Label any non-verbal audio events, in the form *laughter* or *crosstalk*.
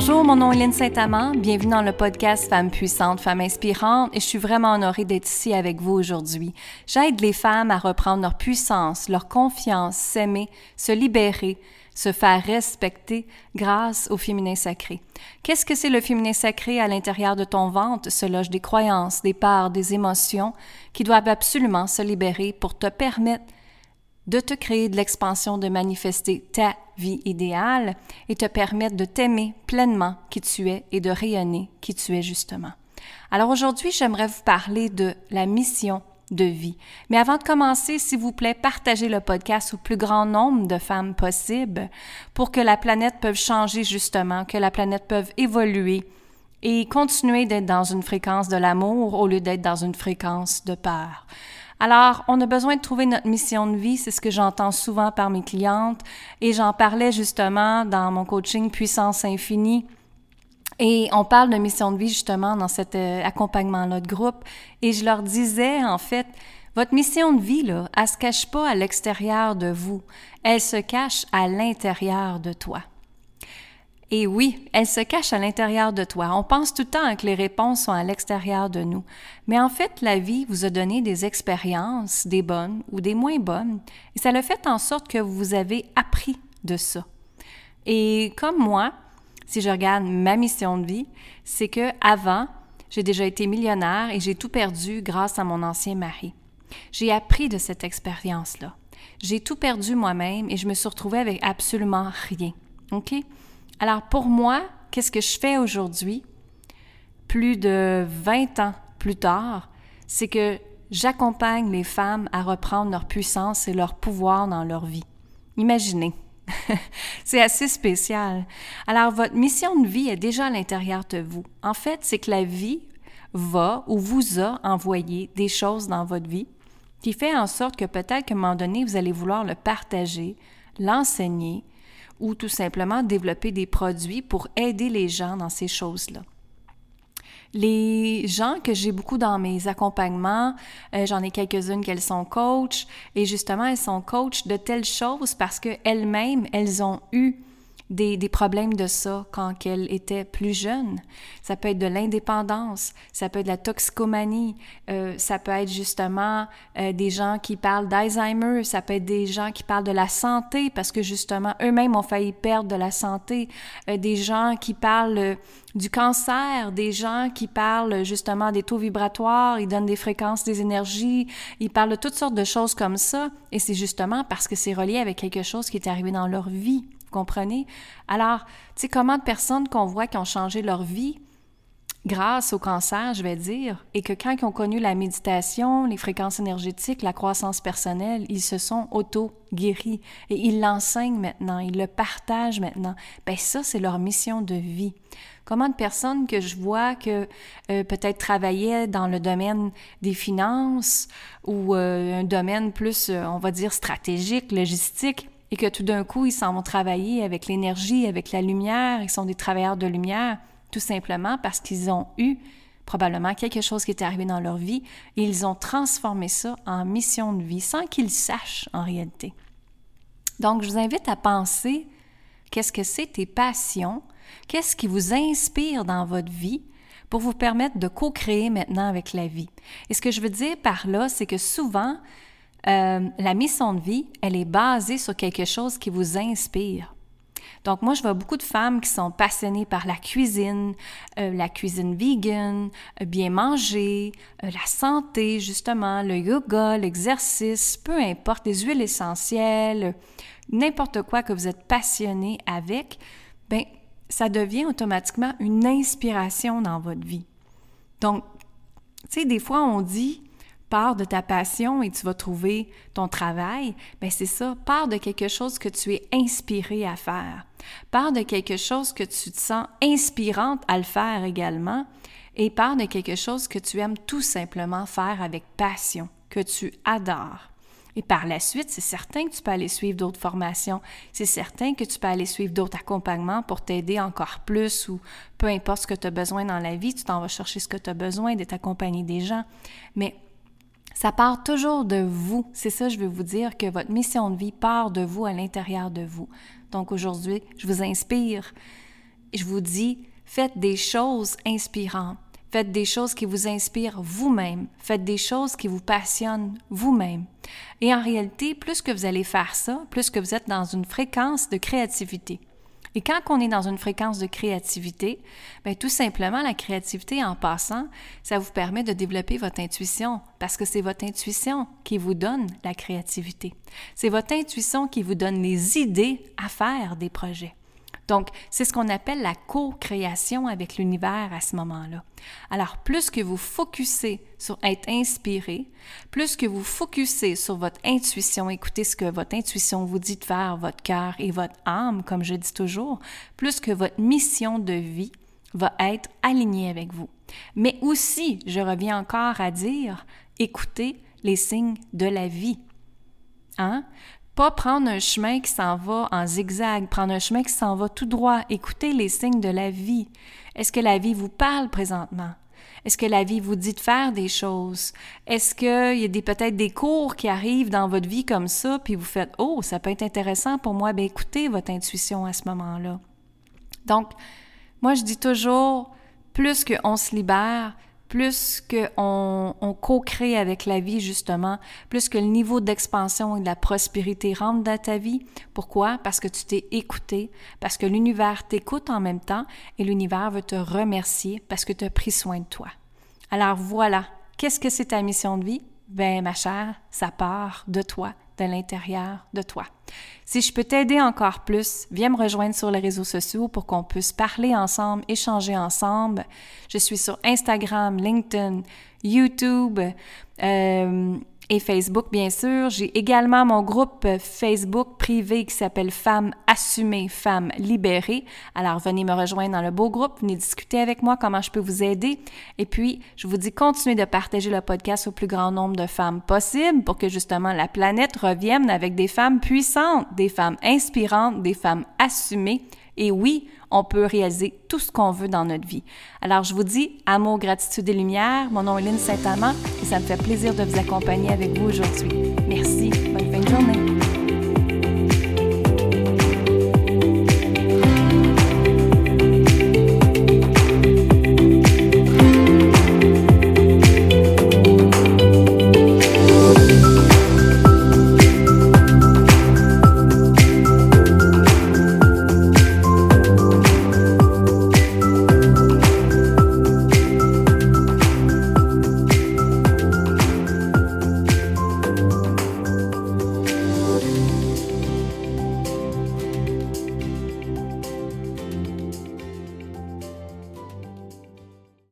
Bonjour, mon nom est Lynne Saint-Amand. Bienvenue dans le podcast Femmes puissantes, Femmes inspirantes et je suis vraiment honorée d'être ici avec vous aujourd'hui. J'aide les femmes à reprendre leur puissance, leur confiance, s'aimer, se libérer, se faire respecter grâce au féminin sacré. Qu'est-ce que c'est le féminin sacré à l'intérieur de ton ventre? Se loge des croyances, des parts, des émotions qui doivent absolument se libérer pour te permettre de te créer de l'expansion, de manifester ta vie idéale et te permettre de t'aimer pleinement qui tu es et de rayonner qui tu es justement. Alors aujourd'hui, j'aimerais vous parler de la mission de vie. Mais avant de commencer, s'il vous plaît, partagez le podcast au plus grand nombre de femmes possible pour que la planète puisse changer justement, que la planète puisse évoluer et continuer d'être dans une fréquence de l'amour au lieu d'être dans une fréquence de peur. Alors, on a besoin de trouver notre mission de vie, c'est ce que j'entends souvent par mes clientes et j'en parlais justement dans mon coaching Puissance infinie. Et on parle de mission de vie justement dans cet euh, accompagnement-là de groupe et je leur disais en fait, votre mission de vie, là, elle se cache pas à l'extérieur de vous, elle se cache à l'intérieur de toi. Et oui, elle se cache à l'intérieur de toi. On pense tout le temps que les réponses sont à l'extérieur de nous. Mais en fait, la vie vous a donné des expériences, des bonnes ou des moins bonnes, et ça le fait en sorte que vous avez appris de ça. Et comme moi, si je regarde ma mission de vie, c'est que avant, j'ai déjà été millionnaire et j'ai tout perdu grâce à mon ancien mari. J'ai appris de cette expérience-là. J'ai tout perdu moi-même et je me suis retrouvée avec absolument rien. OK? Alors pour moi, qu'est-ce que je fais aujourd'hui, plus de 20 ans plus tard, c'est que j'accompagne les femmes à reprendre leur puissance et leur pouvoir dans leur vie. Imaginez. *laughs* c'est assez spécial. Alors, votre mission de vie est déjà à l'intérieur de vous. En fait, c'est que la vie va ou vous a envoyé des choses dans votre vie qui fait en sorte que peut-être qu'à un moment donné, vous allez vouloir le partager, l'enseigner, ou tout simplement développer des produits pour aider les gens dans ces choses-là. Les gens que j'ai beaucoup dans mes accompagnements, euh, j'en ai quelques-unes qu'elles sont coach et justement elles sont coach de telles choses parce qu'elles-mêmes, elles ont eu des, problèmes de ça quand elle était plus jeune. Ça peut être de l'indépendance, ça peut être de la toxicomanie, euh, ça peut être justement euh, des gens qui parlent d'Alzheimer, ça peut être des gens qui parlent de la santé parce que justement eux-mêmes ont failli perdre de la santé, euh, des gens qui parlent du cancer, des gens qui parlent justement des taux vibratoires, ils donnent des fréquences, des énergies, ils parlent de toutes sortes de choses comme ça, et c'est justement parce que c'est relié avec quelque chose qui est arrivé dans leur vie. Vous comprenez? Alors, tu sais, comment de personnes qu'on voit qui ont changé leur vie grâce au cancer, je vais dire, et que quand ils ont connu la méditation, les fréquences énergétiques, la croissance personnelle, ils se sont auto-guéris et ils l'enseignent maintenant, ils le partagent maintenant. Ben ça, c'est leur mission de vie. Comment de personnes que je vois que euh, peut-être travaillaient dans le domaine des finances ou euh, un domaine plus, euh, on va dire, stratégique, logistique, et que tout d'un coup, ils s'en vont travailler avec l'énergie, avec la lumière, ils sont des travailleurs de lumière, tout simplement parce qu'ils ont eu probablement quelque chose qui est arrivé dans leur vie et ils ont transformé ça en mission de vie sans qu'ils sachent en réalité. Donc, je vous invite à penser qu'est-ce que c'est tes passions, qu'est-ce qui vous inspire dans votre vie pour vous permettre de co-créer maintenant avec la vie. Et ce que je veux dire par là, c'est que souvent, euh, la mission de vie, elle est basée sur quelque chose qui vous inspire. Donc moi, je vois beaucoup de femmes qui sont passionnées par la cuisine, euh, la cuisine vegan, euh, bien manger, la santé, justement, le yoga, l'exercice, peu importe, les huiles essentielles, n'importe quoi que vous êtes passionné avec, ben ça devient automatiquement une inspiration dans votre vie. Donc, tu sais, des fois, on dit, pars de ta passion et tu vas trouver ton travail, ben c'est ça, pars de quelque chose que tu es inspiré à faire. Pars de quelque chose que tu te sens inspirante à le faire également et pars de quelque chose que tu aimes tout simplement faire avec passion, que tu adores. Et par la suite, c'est certain que tu peux aller suivre d'autres formations. C'est certain que tu peux aller suivre d'autres accompagnements pour t'aider encore plus ou peu importe ce que tu as besoin dans la vie, tu t'en vas chercher ce que tu as besoin, d'être accompagné des gens. Mais ça part toujours de vous. C'est ça, je veux vous dire, que votre mission de vie part de vous à l'intérieur de vous. Donc aujourd'hui, je vous inspire je vous dis, faites des choses inspirantes. Faites des choses qui vous inspirent vous-même. Faites des choses qui vous passionnent vous-même. Et en réalité, plus que vous allez faire ça, plus que vous êtes dans une fréquence de créativité. Et quand on est dans une fréquence de créativité, bien, tout simplement, la créativité en passant, ça vous permet de développer votre intuition parce que c'est votre intuition qui vous donne la créativité. C'est votre intuition qui vous donne les idées à faire des projets. Donc, c'est ce qu'on appelle la co-création avec l'univers à ce moment-là. Alors, plus que vous focussez sur être inspiré, plus que vous focussez sur votre intuition, écoutez ce que votre intuition vous dit de faire, votre cœur et votre âme, comme je dis toujours, plus que votre mission de vie va être alignée avec vous. Mais aussi, je reviens encore à dire, écoutez les signes de la vie. Hein? Pas prendre un chemin qui s'en va en zigzag, prendre un chemin qui s'en va tout droit. Écoutez les signes de la vie. Est-ce que la vie vous parle présentement? Est-ce que la vie vous dit de faire des choses? Est-ce qu'il y a des, peut-être des cours qui arrivent dans votre vie comme ça, puis vous faites Oh, ça peut être intéressant pour moi? Bien, écoutez votre intuition à ce moment-là. Donc, moi, je dis toujours, plus qu'on se libère, plus qu'on on, co-crée avec la vie, justement, plus que le niveau d'expansion et de la prospérité rentre dans ta vie. Pourquoi? Parce que tu t'es écouté, parce que l'univers t'écoute en même temps et l'univers veut te remercier parce que tu as pris soin de toi. Alors voilà, qu'est-ce que c'est ta mission de vie? Ben, ma chère, ça part de toi de l'intérieur de toi. Si je peux t'aider encore plus, viens me rejoindre sur les réseaux sociaux pour qu'on puisse parler ensemble, échanger ensemble. Je suis sur Instagram, LinkedIn, YouTube. Euh, et Facebook, bien sûr. J'ai également mon groupe Facebook privé qui s'appelle Femmes assumées, Femmes libérées. Alors, venez me rejoindre dans le beau groupe, venez discuter avec moi comment je peux vous aider. Et puis, je vous dis, continuez de partager le podcast au plus grand nombre de femmes possible pour que justement la planète revienne avec des femmes puissantes, des femmes inspirantes, des femmes assumées. Et oui, on peut réaliser tout ce qu'on veut dans notre vie. Alors, je vous dis amour, gratitude et lumière. Mon nom est Lynne Saint-Amand et ça me fait plaisir de vous accompagner avec vous aujourd'hui.